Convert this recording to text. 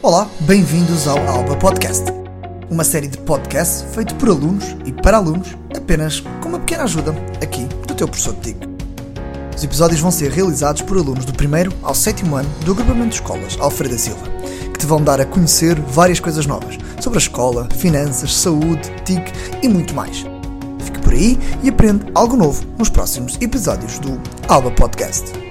Olá, bem-vindos ao Alba Podcast. Uma série de podcasts feito por alunos e para alunos, apenas com uma pequena ajuda aqui do teu professor de TIC. Os episódios vão ser realizados por alunos do primeiro ao sétimo ano do agrupamento de escolas Alfredo da Silva, que te vão dar a conhecer várias coisas novas sobre a escola, finanças, saúde, TIC e muito mais. Fique por aí e aprende algo novo nos próximos episódios do Alba Podcast.